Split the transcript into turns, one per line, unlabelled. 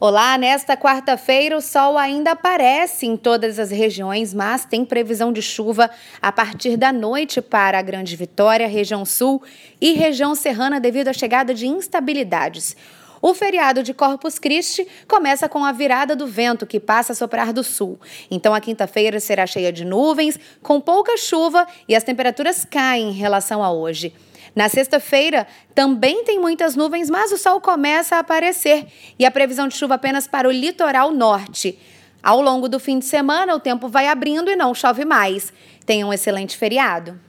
Olá, nesta quarta-feira o sol ainda aparece em todas as regiões, mas tem previsão de chuva a partir da noite para a Grande Vitória, região sul e região serrana devido à chegada de instabilidades. O feriado de Corpus Christi começa com a virada do vento que passa a soprar do sul. Então a quinta-feira será cheia de nuvens, com pouca chuva e as temperaturas caem em relação a hoje. Na sexta-feira também tem muitas nuvens, mas o sol começa a aparecer e a previsão de chuva apenas para o litoral norte. Ao longo do fim de semana, o tempo vai abrindo e não chove mais. Tenha um excelente feriado.